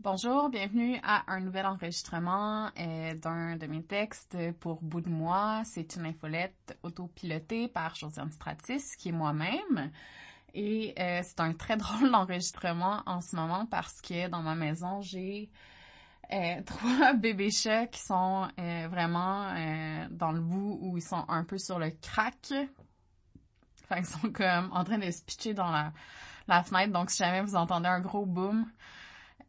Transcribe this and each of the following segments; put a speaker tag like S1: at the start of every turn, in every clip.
S1: Bonjour, bienvenue à un nouvel enregistrement euh, d'un de mes textes pour Bout de moi. C'est une infolette autopilotée par Josiane Stratis, qui est moi-même. Et euh, c'est un très drôle d'enregistrement en ce moment parce que dans ma maison, j'ai euh, trois bébés chats qui sont vraiment dans le bout où ils sont un peu sur le crack. Enfin, ils sont comme en train de se pitcher dans la, la fenêtre. Donc, si jamais vous entendez un gros boom,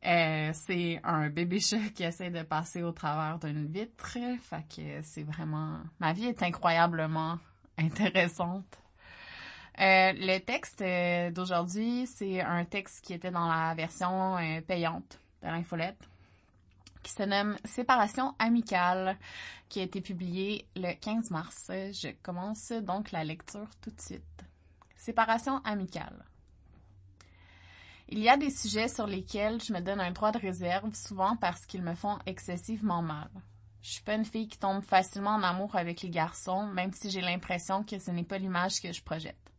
S1: euh, c'est un bébé chat qui essaie de passer au travers d'une vitre. Fait que c'est vraiment... Ma vie est incroyablement intéressante. Euh, le texte euh, d'aujourd'hui, c'est un texte qui était dans la version payante de l'infolette, qui se nomme Séparation amicale, qui a été publié le 15 mars. Je commence donc la lecture tout de suite. Séparation amicale. Il y a des sujets sur lesquels je me donne un droit de réserve, souvent parce qu'ils me font excessivement mal. Je suis pas une fille qui tombe facilement en amour avec les garçons, même si j'ai l'impression que ce n'est pas l'image que je projette.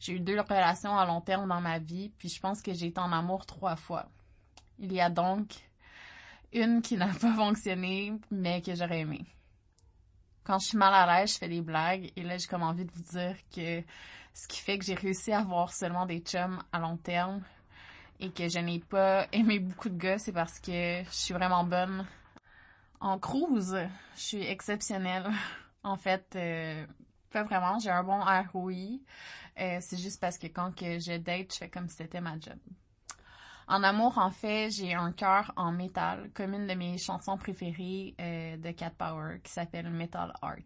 S1: J'ai eu deux relations à long terme dans ma vie, puis je pense que j'ai été en amour trois fois. Il y a donc une qui n'a pas fonctionné, mais que j'aurais aimé. Quand je suis mal à l'aise, je fais des blagues, et là, j'ai comme envie de vous dire que ce qui fait que j'ai réussi à avoir seulement des chums à long terme, et que je n'ai pas aimé beaucoup de gars, c'est parce que je suis vraiment bonne en cruise. Je suis exceptionnelle. En fait, euh, pas vraiment. J'ai un bon ROI. Euh, c'est juste parce que quand que je date, je fais comme si c'était ma job. En amour, en fait, j'ai un cœur en métal, comme une de mes chansons préférées euh, de Cat Power, qui s'appelle Metal Art.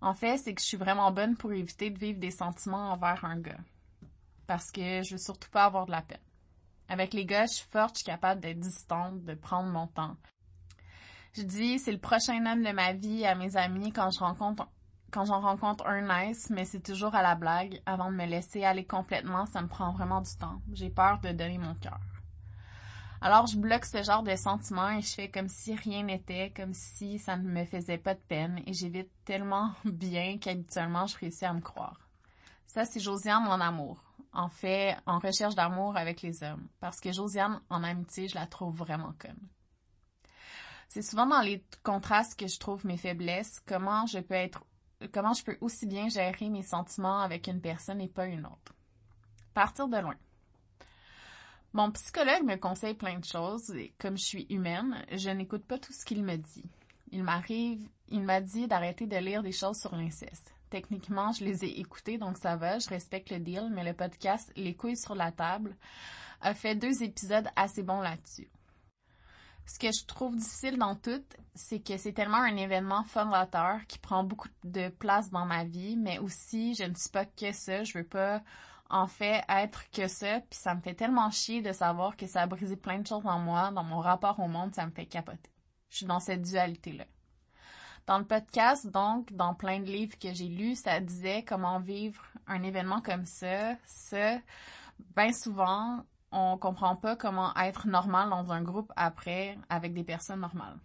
S1: En fait, c'est que je suis vraiment bonne pour éviter de vivre des sentiments envers un gars parce que je veux surtout pas avoir de la peine. Avec les gars, je suis forte, je suis capable d'être distante, de prendre mon temps. Je dis, c'est le prochain homme de ma vie à mes amis quand je rencontre quand j'en rencontre un nice, mais c'est toujours à la blague. Avant de me laisser aller complètement, ça me prend vraiment du temps. J'ai peur de donner mon cœur. Alors je bloque ce genre de sentiments et je fais comme si rien n'était, comme si ça ne me faisait pas de peine et j'évite tellement bien qu'habituellement je réussis à me croire. Ça, c'est Josiane, mon amour en fait en recherche d'amour avec les hommes. Parce que Josiane, en amitié, je la trouve vraiment conne. C'est souvent dans les contrastes que je trouve mes faiblesses, comment je peux être, comment je peux aussi bien gérer mes sentiments avec une personne et pas une autre. Partir de loin. Mon psychologue me conseille plein de choses et comme je suis humaine, je n'écoute pas tout ce qu'il me dit. Il m'arrive, il m'a dit d'arrêter de lire des choses sur l'inceste. Techniquement, je les ai écoutés, donc ça va, je respecte le deal, mais le podcast Les couilles sur la table a fait deux épisodes assez bons là-dessus. Ce que je trouve difficile dans tout, c'est que c'est tellement un événement fondateur qui prend beaucoup de place dans ma vie, mais aussi je ne suis pas que ça, je veux pas en fait être que ça, puis ça me fait tellement chier de savoir que ça a brisé plein de choses en moi, dans mon rapport au monde, ça me fait capoter. Je suis dans cette dualité-là. Dans le podcast, donc, dans plein de livres que j'ai lus, ça disait comment vivre un événement comme ça. Ça, bien souvent, on comprend pas comment être normal dans un groupe après avec des personnes normales.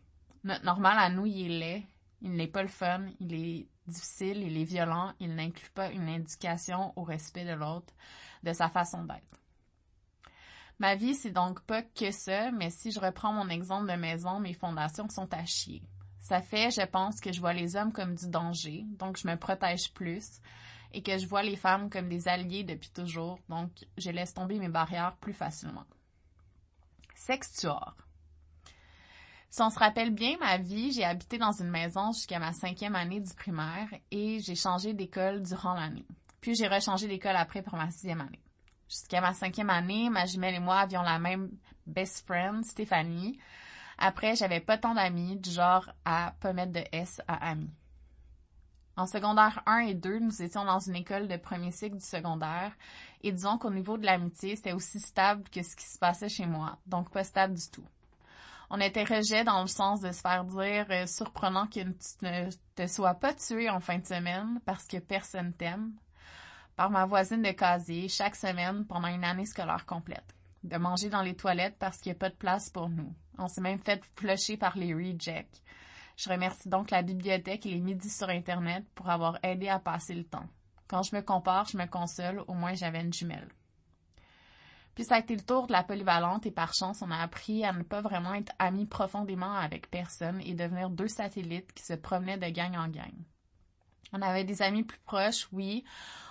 S1: Notre normal à nous, il est il n'est pas le fun, il est difficile, il est violent, il n'inclut pas une éducation au respect de l'autre, de sa façon d'être. Ma vie, c'est donc pas que ça, mais si je reprends mon exemple de maison, mes fondations sont à chier. Ça fait, je pense, que je vois les hommes comme du danger, donc je me protège plus, et que je vois les femmes comme des alliés depuis toujours, donc je laisse tomber mes barrières plus facilement. Sextuor. Si on se rappelle bien ma vie, j'ai habité dans une maison jusqu'à ma cinquième année du primaire et j'ai changé d'école durant l'année. Puis j'ai rechangé d'école après pour ma sixième année. Jusqu'à ma cinquième année, ma jumelle et moi avions la même best friend, Stéphanie, après, j'avais pas tant d'amis, du genre à pas mettre de S à amis. En secondaire 1 et 2, nous étions dans une école de premier cycle du secondaire et disons qu'au niveau de l'amitié, c'était aussi stable que ce qui se passait chez moi, donc pas stable du tout. On était rejet dans le sens de se faire dire euh, surprenant que tu ne te sois pas tué en fin de semaine parce que personne t'aime par ma voisine de casier chaque semaine pendant une année scolaire complète. De manger dans les toilettes parce qu'il n'y a pas de place pour nous. On s'est même fait flusher par les rejects. Je remercie donc la bibliothèque et les midis sur Internet pour avoir aidé à passer le temps. Quand je me compare, je me console, au moins j'avais une jumelle. Puis ça a été le tour de la polyvalente et par chance, on a appris à ne pas vraiment être amis profondément avec personne et devenir deux satellites qui se promenaient de gang en gang. On avait des amis plus proches, oui.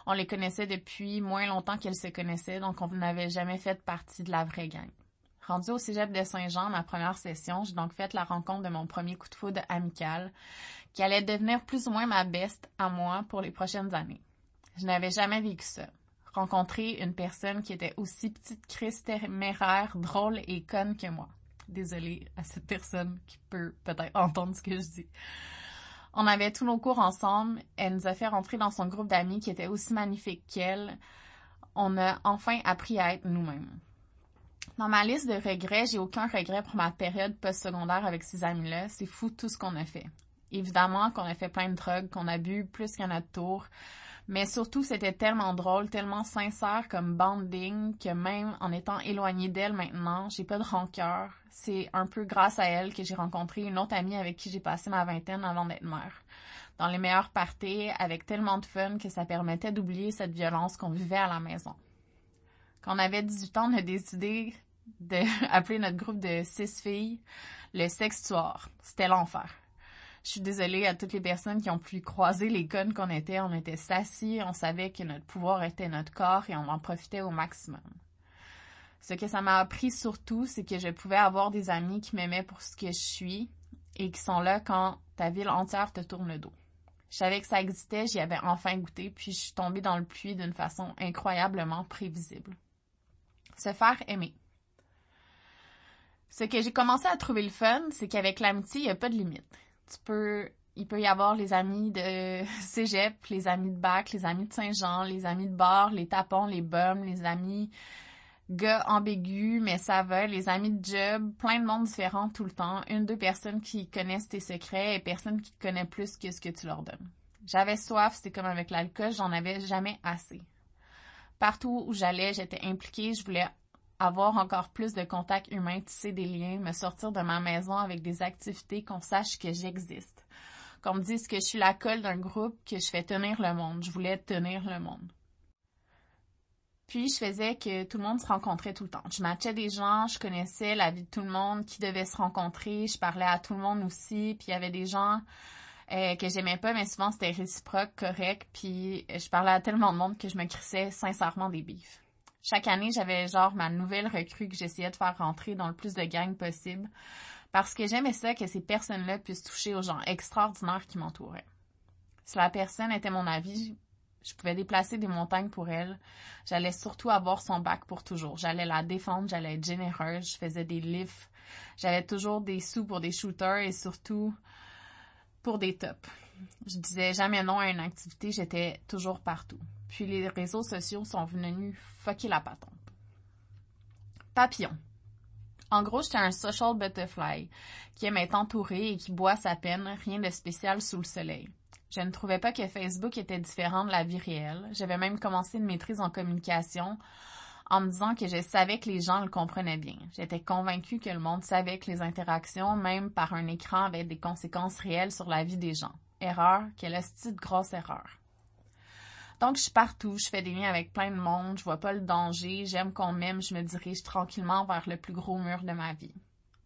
S1: On les connaissait depuis moins longtemps qu'elles se connaissaient, donc on n'avait jamais fait partie de la vraie gang. Rendu au cégep de Saint-Jean, ma première session, j'ai donc fait la rencontre de mon premier coup de foudre amical, qui allait devenir plus ou moins ma beste à moi pour les prochaines années. Je n'avais jamais vécu ça rencontrer une personne qui était aussi petite crise téméraire, drôle et conne que moi. Désolée à cette personne qui peut peut-être entendre ce que je dis. On avait tous nos cours ensemble. Elle nous a fait rentrer dans son groupe d'amis qui était aussi magnifique qu'elle. On a enfin appris à être nous-mêmes. Dans ma liste de regrets, j'ai aucun regret pour ma période post-secondaire avec ces amis-là. C'est fou tout ce qu'on a fait. Évidemment qu'on a fait plein de drogues, qu'on a bu plus qu'à notre tour, mais surtout, c'était tellement drôle, tellement sincère comme banding que même en étant éloignée d'elle maintenant, j'ai pas de rancœur. C'est un peu grâce à elle que j'ai rencontré une autre amie avec qui j'ai passé ma vingtaine avant d'être mère. Dans les meilleures parties, avec tellement de fun que ça permettait d'oublier cette violence qu'on vivait à la maison. Quand on avait 18 ans, on a décidé d'appeler notre groupe de six filles le sextuor. C'était l'enfer. Je suis désolée à toutes les personnes qui ont pu croiser les connes qu'on était. On était sassis, on savait que notre pouvoir était notre corps et on en profitait au maximum. Ce que ça m'a appris surtout, c'est que je pouvais avoir des amis qui m'aimaient pour ce que je suis et qui sont là quand ta ville entière te tourne le dos. Je savais que ça existait, j'y avais enfin goûté, puis je suis tombée dans le puits d'une façon incroyablement prévisible. Se faire aimer. Ce que j'ai commencé à trouver le fun, c'est qu'avec l'amitié, il n'y a pas de limite tu peux il peut y avoir les amis de cégep, les amis de bac, les amis de Saint-Jean, les amis de bar, les tapons, les bums, les amis gars ambigus, mais ça va, les amis de job, plein de monde différents tout le temps, une, deux personnes qui connaissent tes secrets et personne qui te connaît plus que ce que tu leur donnes. J'avais soif, c'était comme avec l'alcool, j'en avais jamais assez. Partout où j'allais, j'étais impliquée, je voulais avoir encore plus de contacts humains, tisser des liens, me sortir de ma maison avec des activités qu'on sache que j'existe. Qu'on me dise que je suis la colle d'un groupe, que je fais tenir le monde. Je voulais tenir le monde. Puis, je faisais que tout le monde se rencontrait tout le temps. Je matchais des gens, je connaissais la vie de tout le monde, qui devait se rencontrer, je parlais à tout le monde aussi, puis il y avait des gens euh, que j'aimais pas, mais souvent c'était réciproque, correct, puis je parlais à tellement de monde que je me crissais sincèrement des bifs. Chaque année, j'avais genre ma nouvelle recrue que j'essayais de faire rentrer dans le plus de gangs possible parce que j'aimais ça que ces personnes-là puissent toucher aux gens extraordinaires qui m'entouraient. Si la personne était mon avis, je pouvais déplacer des montagnes pour elle. J'allais surtout avoir son bac pour toujours. J'allais la défendre, j'allais être généreuse, je faisais des lifts. J'avais toujours des sous pour des shooters et surtout pour des tops. Je disais jamais non à une activité, j'étais toujours partout. Puis les réseaux sociaux sont venus fucker la patente. Papillon. En gros, j'étais un social butterfly qui aime être entouré et qui boit sa peine, rien de spécial sous le soleil. Je ne trouvais pas que Facebook était différent de la vie réelle. J'avais même commencé une maîtrise en communication en me disant que je savais que les gens le comprenaient bien. J'étais convaincue que le monde savait que les interactions, même par un écran, avaient des conséquences réelles sur la vie des gens. Erreur, quelle petite grosse erreur. Donc, je suis partout, je fais des liens avec plein de monde, je vois pas le danger, j'aime qu'on m'aime, je me dirige tranquillement vers le plus gros mur de ma vie.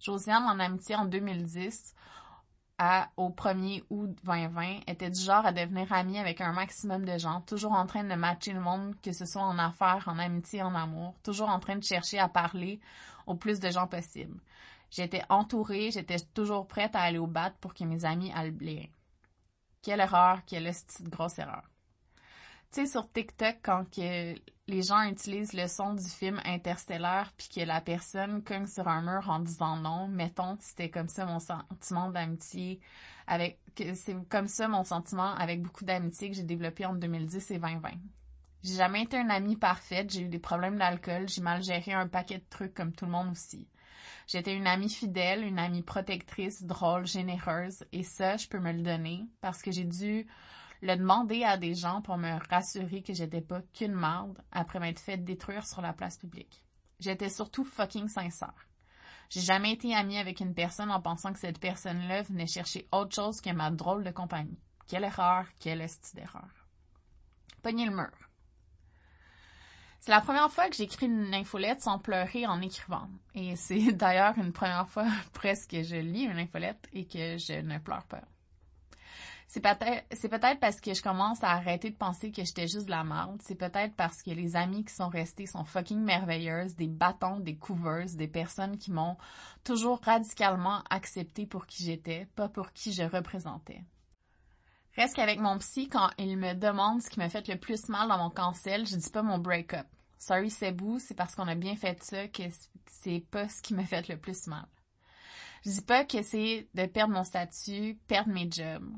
S1: Josiane, en amitié en 2010, à, au 1er août 2020, était du genre à devenir amie avec un maximum de gens, toujours en train de matcher le monde, que ce soit en affaires, en amitié, en amour, toujours en train de chercher à parler au plus de gens possible. J'étais entourée, j'étais toujours prête à aller au bat pour que mes amis aillent bien. Quelle erreur, quelle grosse erreur tu sais, sur TikTok, quand que les gens utilisent le son du film Interstellar puis que la personne cogne sur un mur en disant non, mettons, c'était comme ça mon sentiment d'amitié avec, c'est comme ça mon sentiment avec beaucoup d'amitié que j'ai développé en 2010 et 2020. J'ai jamais été une amie parfaite, j'ai eu des problèmes d'alcool, j'ai mal géré un paquet de trucs comme tout le monde aussi. J'étais une amie fidèle, une amie protectrice, drôle, généreuse, et ça, je peux me le donner parce que j'ai dû le demander à des gens pour me rassurer que j'étais pas qu'une marde après m'être fait détruire sur la place publique. J'étais surtout fucking sincère. J'ai jamais été amie avec une personne en pensant que cette personne-là venait chercher autre chose que ma drôle de compagnie. Quelle erreur, quelle esti d'erreur. Pogner le mur. C'est la première fois que j'écris une infolette sans pleurer en écrivant. Et c'est d'ailleurs une première fois presque que je lis une infolette et que je ne pleure pas. C'est peut-être, c'est parce que je commence à arrêter de penser que j'étais juste de la merde. C'est peut-être parce que les amis qui sont restés sont fucking merveilleuses, des bâtons, des couveuses, des personnes qui m'ont toujours radicalement accepté pour qui j'étais, pas pour qui je représentais. Reste qu'avec mon psy, quand il me demande ce qui m'a fait le plus mal dans mon cancel, je dis pas mon break-up. Sorry Sebou, c'est parce qu'on a bien fait ça que c'est pas ce qui m'a fait le plus mal. Je dis pas que c'est de perdre mon statut, perdre mes jobs.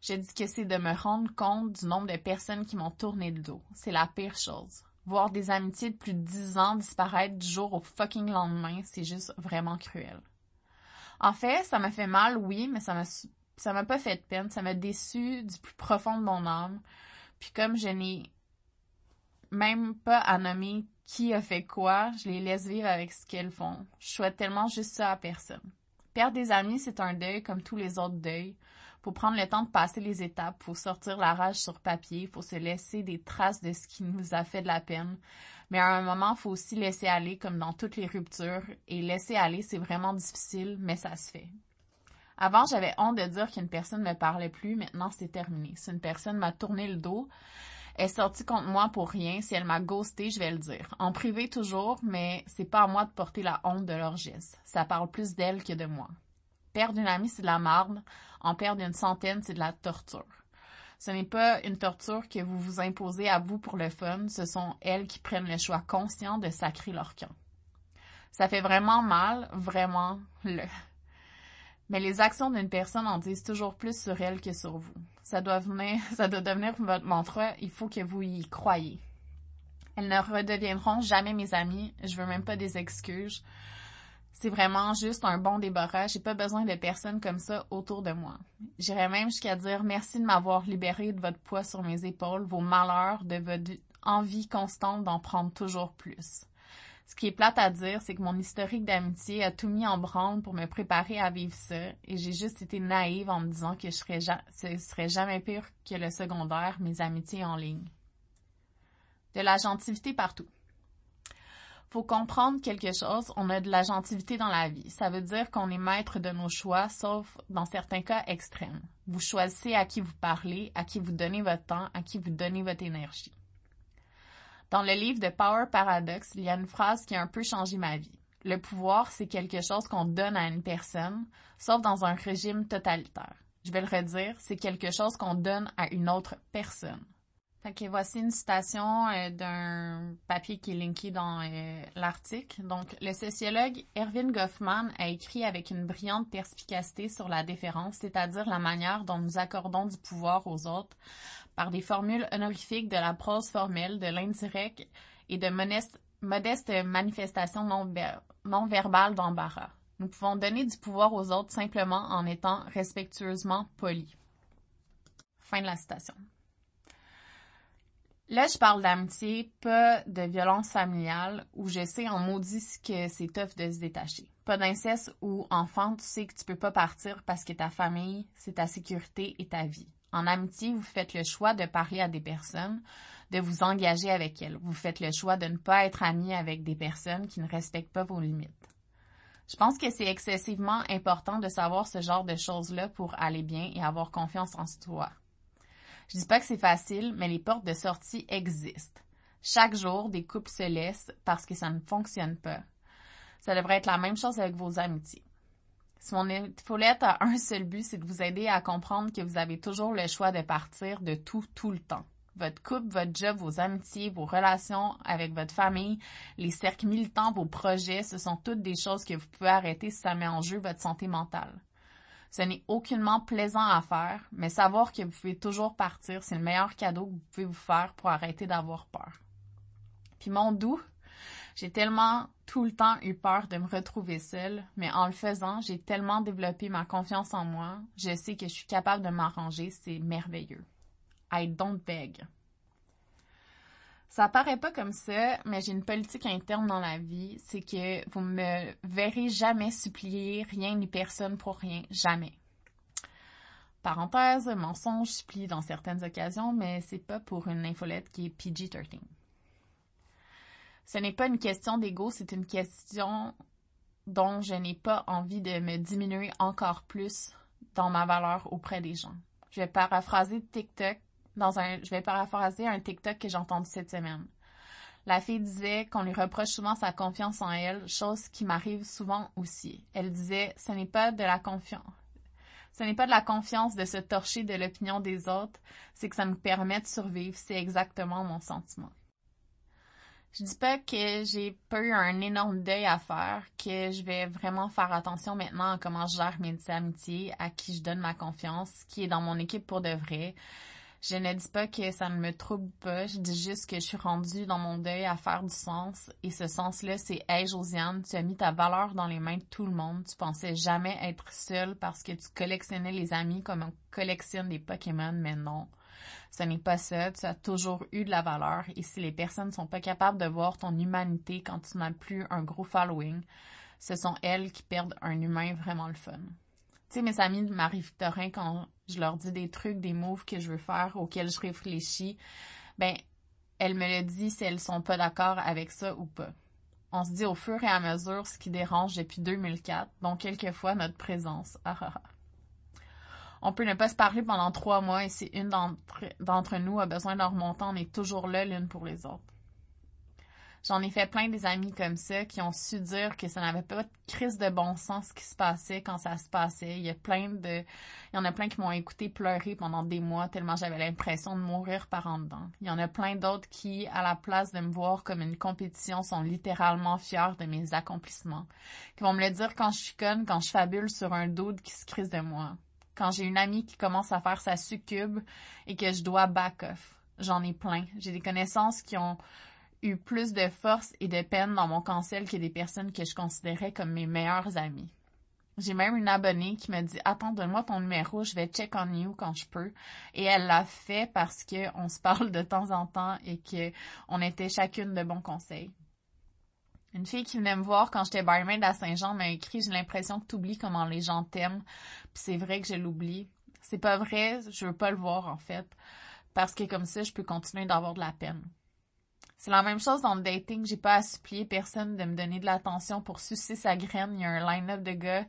S1: Je dis que c'est de me rendre compte du nombre de personnes qui m'ont tourné le dos. C'est la pire chose. Voir des amitiés de plus de dix ans disparaître du jour au fucking lendemain, c'est juste vraiment cruel. En fait, ça m'a fait mal, oui, mais ça m'a ça m'a pas fait de peine, ça m'a déçu du plus profond de mon âme. Puis comme je n'ai même pas à nommer qui a fait quoi, je les laisse vivre avec ce qu'elles font. Je souhaite tellement juste ça à personne. Perdre des amis, c'est un deuil comme tous les autres deuils. Faut prendre le temps de passer les étapes, faut sortir la rage sur papier, faut se laisser des traces de ce qui nous a fait de la peine. Mais à un moment, faut aussi laisser aller comme dans toutes les ruptures. Et laisser aller, c'est vraiment difficile, mais ça se fait. Avant, j'avais honte de dire qu'une personne ne me parlait plus. Maintenant, c'est terminé. Si une personne m'a tourné le dos, est sortie contre moi pour rien. Si elle m'a ghosté, je vais le dire. En privé toujours, mais c'est pas à moi de porter la honte de leur geste. Ça parle plus d'elle que de moi. Perdre une amie, c'est de la marde. En perdre une centaine, c'est de la torture. Ce n'est pas une torture que vous vous imposez à vous pour le fun. Ce sont elles qui prennent le choix conscient de sacrer leur camp. Ça fait vraiment mal, vraiment le. Mais les actions d'une personne en disent toujours plus sur elle que sur vous. Ça doit devenir votre mantra, il faut que vous y croyez. Elles ne redeviendront jamais mes amies, je veux même pas des excuses. C'est vraiment juste un bon débarrage. J'ai pas besoin de personnes comme ça autour de moi. J'irais même jusqu'à dire merci de m'avoir libéré de votre poids sur mes épaules, vos malheurs, de votre envie constante d'en prendre toujours plus. Ce qui est plate à dire, c'est que mon historique d'amitié a tout mis en branle pour me préparer à vivre ça, et j'ai juste été naïve en me disant que je serais ce serait jamais pire que le secondaire, mes amitiés en ligne. De la gentilité partout. Faut comprendre quelque chose, on a de la gentilité dans la vie. Ça veut dire qu'on est maître de nos choix, sauf dans certains cas extrêmes. Vous choisissez à qui vous parlez, à qui vous donnez votre temps, à qui vous donnez votre énergie. Dans le livre de Power Paradox, il y a une phrase qui a un peu changé ma vie. Le pouvoir, c'est quelque chose qu'on donne à une personne, sauf dans un régime totalitaire. Je vais le redire, c'est quelque chose qu'on donne à une autre personne. Voici une citation euh, d'un papier qui est linké dans euh, l'article. Donc, le sociologue Erwin Goffman a écrit avec une brillante perspicacité sur la déférence, c'est-à-dire la manière dont nous accordons du pouvoir aux autres par des formules honorifiques de la prose formelle, de l'indirect et de modestes manifestations non, non verbales d'embarras. Nous pouvons donner du pouvoir aux autres simplement en étant respectueusement polis. Fin de la citation. Là, je parle d'amitié, pas de violence familiale, où je sais en maudit que c'est tough de se détacher. Pas d'inceste où, enfant, tu sais que tu peux pas partir parce que ta famille, c'est ta sécurité et ta vie. En amitié, vous faites le choix de parler à des personnes, de vous engager avec elles. Vous faites le choix de ne pas être ami avec des personnes qui ne respectent pas vos limites. Je pense que c'est excessivement important de savoir ce genre de choses-là pour aller bien et avoir confiance en soi. Je dis pas que c'est facile, mais les portes de sortie existent. Chaque jour, des couples se laissent parce que ça ne fonctionne pas. Ça devrait être la même chose avec vos amitiés. Si mon infolette a un seul but, c'est de vous aider à comprendre que vous avez toujours le choix de partir de tout, tout le temps. Votre couple, votre job, vos amitiés, vos relations avec votre famille, les cercles militants, vos projets, ce sont toutes des choses que vous pouvez arrêter si ça met en jeu votre santé mentale. Ce n'est aucunement plaisant à faire, mais savoir que vous pouvez toujours partir, c'est le meilleur cadeau que vous pouvez vous faire pour arrêter d'avoir peur. Puis mon doux, j'ai tellement tout le temps eu peur de me retrouver seule, mais en le faisant, j'ai tellement développé ma confiance en moi. Je sais que je suis capable de m'arranger, c'est merveilleux. I don't beg. Ça paraît pas comme ça, mais j'ai une politique interne dans la vie, c'est que vous me verrez jamais supplier rien ni personne pour rien, jamais. Parenthèse, mensonge, supplie dans certaines occasions, mais c'est pas pour une infolette qui est PG-13. Ce n'est pas une question d'ego, c'est une question dont je n'ai pas envie de me diminuer encore plus dans ma valeur auprès des gens. Je vais paraphraser TikTok dans un, je vais paraphraser un TikTok que j'ai entendu cette semaine. La fille disait qu'on lui reproche souvent sa confiance en elle, chose qui m'arrive souvent aussi. Elle disait, ce n'est pas de la confiance. Ce n'est pas de la confiance de se torcher de l'opinion des autres, c'est que ça nous permet de survivre. C'est exactement mon sentiment. Je dis pas que j'ai pas eu un énorme deuil à faire, que je vais vraiment faire attention maintenant à comment je gère mes amitiés, à qui je donne ma confiance, qui est dans mon équipe pour de vrai. Je ne dis pas que ça ne me trouble pas, je dis juste que je suis rendue dans mon deuil à faire du sens. Et ce sens-là, c'est Hey Josiane, tu as mis ta valeur dans les mains de tout le monde. Tu pensais jamais être seule parce que tu collectionnais les amis comme on collectionne des Pokémon, mais non. Ce n'est pas ça, tu as toujours eu de la valeur et si les personnes ne sont pas capables de voir ton humanité quand tu n'as plus un gros following, ce sont elles qui perdent un humain vraiment le fun. Tu sais, mes amis de Marie-Victorin, quand je leur dis des trucs, des moves que je veux faire, auxquels je réfléchis, ben, elles me le disent si elles sont pas d'accord avec ça ou pas. On se dit au fur et à mesure ce qui dérange depuis 2004, donc quelquefois notre présence. Ah, ah, ah on peut ne pas se parler pendant trois mois et si une d'entre nous a besoin d'un remontant, on est toujours là l'une pour les autres. J'en ai fait plein des amis comme ça qui ont su dire que ça n'avait pas de crise de bon sens ce qui se passait quand ça se passait. Il y a plein de, il y en a plein qui m'ont écouté pleurer pendant des mois tellement j'avais l'impression de mourir par en dedans. Il y en a plein d'autres qui, à la place de me voir comme une compétition, sont littéralement fiers de mes accomplissements. Qui vont me le dire quand je suis conne, quand je fabule sur un doute qui se crise de moi quand j'ai une amie qui commence à faire sa succube et que je dois back off. J'en ai plein. J'ai des connaissances qui ont eu plus de force et de peine dans mon cancel que des personnes que je considérais comme mes meilleures amies. J'ai même une abonnée qui me dit Attends, donne-moi ton numéro, je vais check on you quand je peux. Et elle l'a fait parce qu'on se parle de temps en temps et qu'on était chacune de bons conseils. Une fille qui venait me voir quand j'étais barmaid à Saint-Jean m'a écrit J'ai l'impression que tu oublies comment les gens t'aiment. Puis c'est vrai que je l'oublie. C'est pas vrai, je veux pas le voir en fait. Parce que comme ça, je peux continuer d'avoir de la peine. C'est la même chose dans le dating. J'ai pas à supplier personne de me donner de l'attention pour sucer sa graine. Il y a un line-up de gars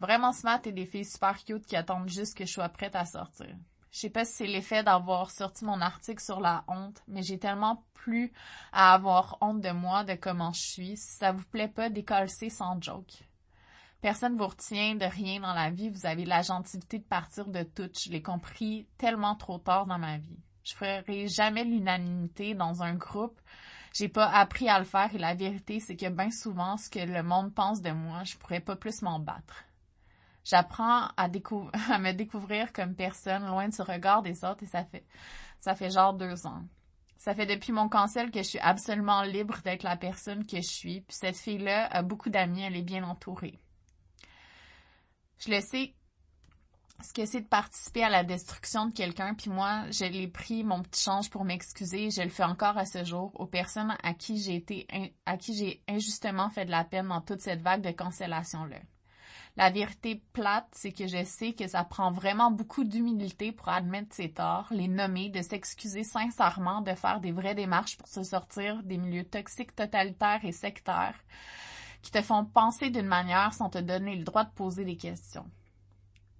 S1: vraiment smart et des filles super cute qui attendent juste que je sois prête à sortir. Je sais pas si c'est l'effet d'avoir sorti mon article sur la honte, mais j'ai tellement plus à avoir honte de moi, de comment je suis. Si ça vous plaît pas, décoller sans joke. Personne vous retient de rien dans la vie. Vous avez la gentilité de partir de tout. Je l'ai compris tellement trop tard dans ma vie. Je ferai jamais l'unanimité dans un groupe. J'ai pas appris à le faire et la vérité, c'est que bien souvent, ce que le monde pense de moi, je pourrais pas plus m'en battre. J'apprends à, me découvrir comme personne loin de ce regard des autres et ça fait, ça fait genre deux ans. Ça fait depuis mon cancel que je suis absolument libre d'être la personne que je suis. Puis cette fille-là a beaucoup d'amis, elle est bien entourée. Je le sais ce que c'est de participer à la destruction de quelqu'un, puis moi, je l'ai pris mon petit change pour m'excuser, je le fais encore à ce jour aux personnes à qui j'ai été, à qui j'ai injustement fait de la peine dans toute cette vague de cancellation-là. La vérité plate, c'est que je sais que ça prend vraiment beaucoup d'humilité pour admettre ses torts, les nommer, de s'excuser sincèrement, de faire des vraies démarches pour se sortir des milieux toxiques, totalitaires et sectaires qui te font penser d'une manière sans te donner le droit de poser des questions.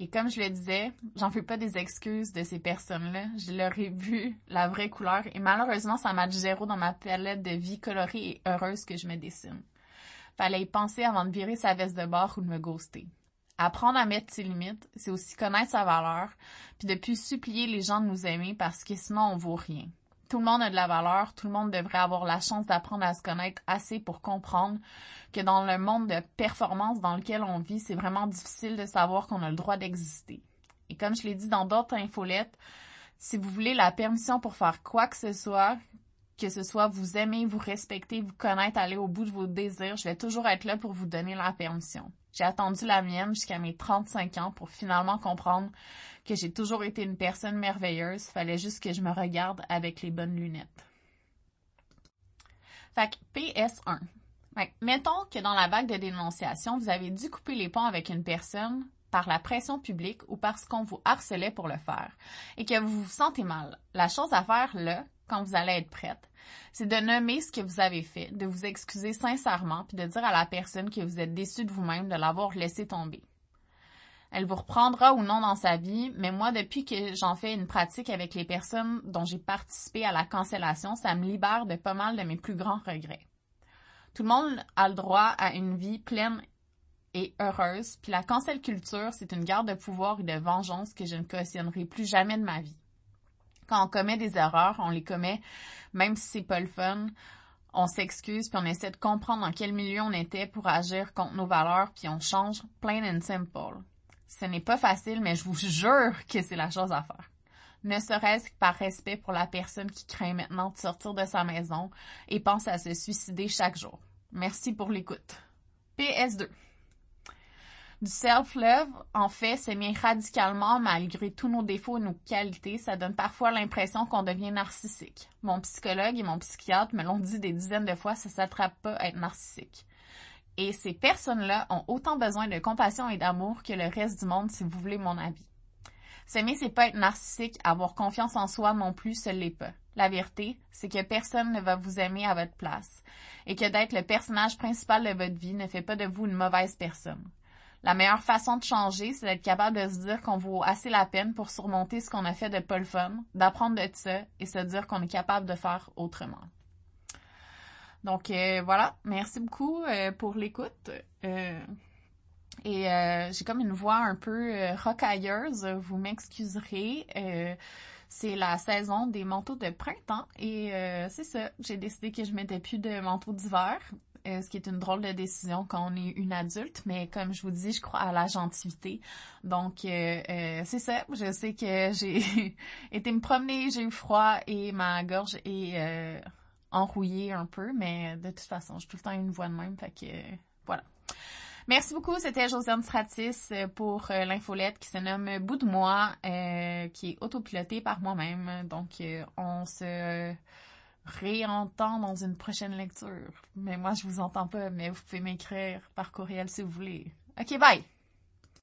S1: Et comme je le disais, j'en fais pas des excuses de ces personnes-là. Je leur ai vu la vraie couleur et malheureusement, ça match zéro dans ma palette de vie colorée et heureuse que je me dessine. Fallait y penser avant de virer sa veste de bord ou de me ghoster. Apprendre à mettre ses limites, c'est aussi connaître sa valeur, puis de plus supplier les gens de nous aimer parce que sinon on vaut rien. Tout le monde a de la valeur, tout le monde devrait avoir la chance d'apprendre à se connaître assez pour comprendre que dans le monde de performance dans lequel on vit, c'est vraiment difficile de savoir qu'on a le droit d'exister. Et comme je l'ai dit dans d'autres infolettes, si vous voulez la permission pour faire quoi que ce soit, que ce soit vous aimer, vous respecter, vous connaître, aller au bout de vos désirs, je vais toujours être là pour vous donner la permission. J'ai attendu la mienne jusqu'à mes 35 ans pour finalement comprendre que j'ai toujours été une personne merveilleuse. Fallait juste que je me regarde avec les bonnes lunettes. Fait que PS1. mettons que dans la vague de dénonciation, vous avez dû couper les ponts avec une personne par la pression publique ou parce qu'on vous harcelait pour le faire et que vous vous sentez mal. La chose à faire là, quand vous allez être prête, c'est de nommer ce que vous avez fait, de vous excuser sincèrement, puis de dire à la personne que vous êtes déçu de vous-même de l'avoir laissé tomber. Elle vous reprendra ou non dans sa vie, mais moi, depuis que j'en fais une pratique avec les personnes dont j'ai participé à la cancellation, ça me libère de pas mal de mes plus grands regrets. Tout le monde a le droit à une vie pleine et heureuse, puis la cancel culture, c'est une garde de pouvoir et de vengeance que je ne cautionnerai plus jamais de ma vie. Quand on commet des erreurs, on les commet, même si c'est pas le fun, on s'excuse puis on essaie de comprendre dans quel milieu on était pour agir contre nos valeurs puis on change plain and simple. Ce n'est pas facile, mais je vous jure que c'est la chose à faire. Ne serait-ce que par respect pour la personne qui craint maintenant de sortir de sa maison et pense à se suicider chaque jour. Merci pour l'écoute. PS2. Du self-love, en fait, s'aimer radicalement malgré tous nos défauts et nos qualités, ça donne parfois l'impression qu'on devient narcissique. Mon psychologue et mon psychiatre me l'ont dit des dizaines de fois, ça s'attrape pas à être narcissique. Et ces personnes-là ont autant besoin de compassion et d'amour que le reste du monde, si vous voulez mon avis. S'aimer, c'est pas être narcissique, avoir confiance en soi non plus, ce l'est pas. La vérité, c'est que personne ne va vous aimer à votre place. Et que d'être le personnage principal de votre vie ne fait pas de vous une mauvaise personne. La meilleure façon de changer, c'est d'être capable de se dire qu'on vaut assez la peine pour surmonter ce qu'on a fait de pas le fun, d'apprendre de ça et se dire qu'on est capable de faire autrement. Donc euh, voilà, merci beaucoup euh, pour l'écoute. Euh, et j'ai comme une voix un peu rocailleuse, vous m'excuserez. c'est la saison des manteaux de printemps et c'est ça, j'ai décidé que je mettais plus de manteaux d'hiver. Ce qui est une drôle de décision quand on est une adulte, mais comme je vous dis, je crois à la gentilité. Donc, c'est ça. Je sais que j'ai été me promener, j'ai eu froid et ma gorge est enrouillé un peu, mais de toute façon, j'ai tout le temps une voix de même, fait que voilà. Merci beaucoup, c'était Josiane Stratis pour euh, l'infolette qui se nomme Bout de moi, euh, qui est autopilotée par moi-même. Donc, euh, on se réentend dans une prochaine lecture. Mais moi, je vous entends pas, mais vous pouvez m'écrire par courriel si vous voulez. Ok, bye!